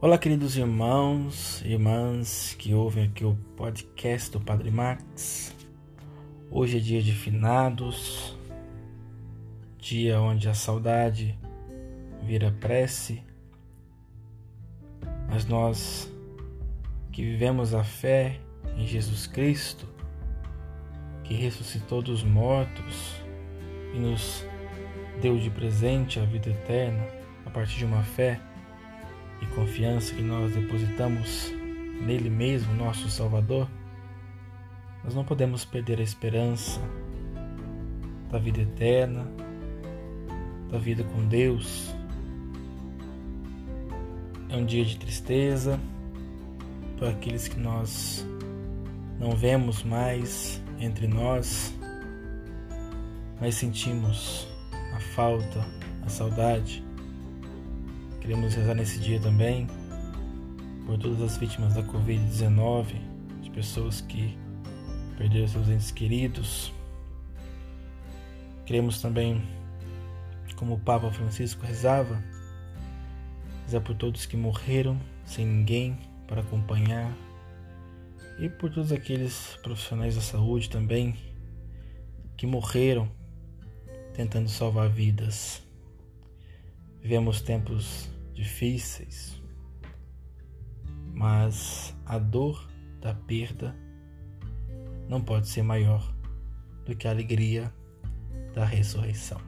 Olá, queridos irmãos e irmãs que ouvem aqui o podcast do Padre Max. Hoje é dia de finados, dia onde a saudade vira prece, mas nós que vivemos a fé em Jesus Cristo, que ressuscitou dos mortos e nos deu de presente a vida eterna a partir de uma fé e confiança que nós depositamos nele mesmo, nosso Salvador, nós não podemos perder a esperança da vida eterna, da vida com Deus. É um dia de tristeza para aqueles que nós não vemos mais entre nós, mas sentimos a falta, a saudade Queremos rezar nesse dia também por todas as vítimas da Covid-19, de pessoas que perderam seus entes queridos. Queremos também, como o Papa Francisco rezava, rezar por todos que morreram sem ninguém para acompanhar e por todos aqueles profissionais da saúde também que morreram tentando salvar vidas. Vivemos tempos difíceis, mas a dor da perda não pode ser maior do que a alegria da ressurreição.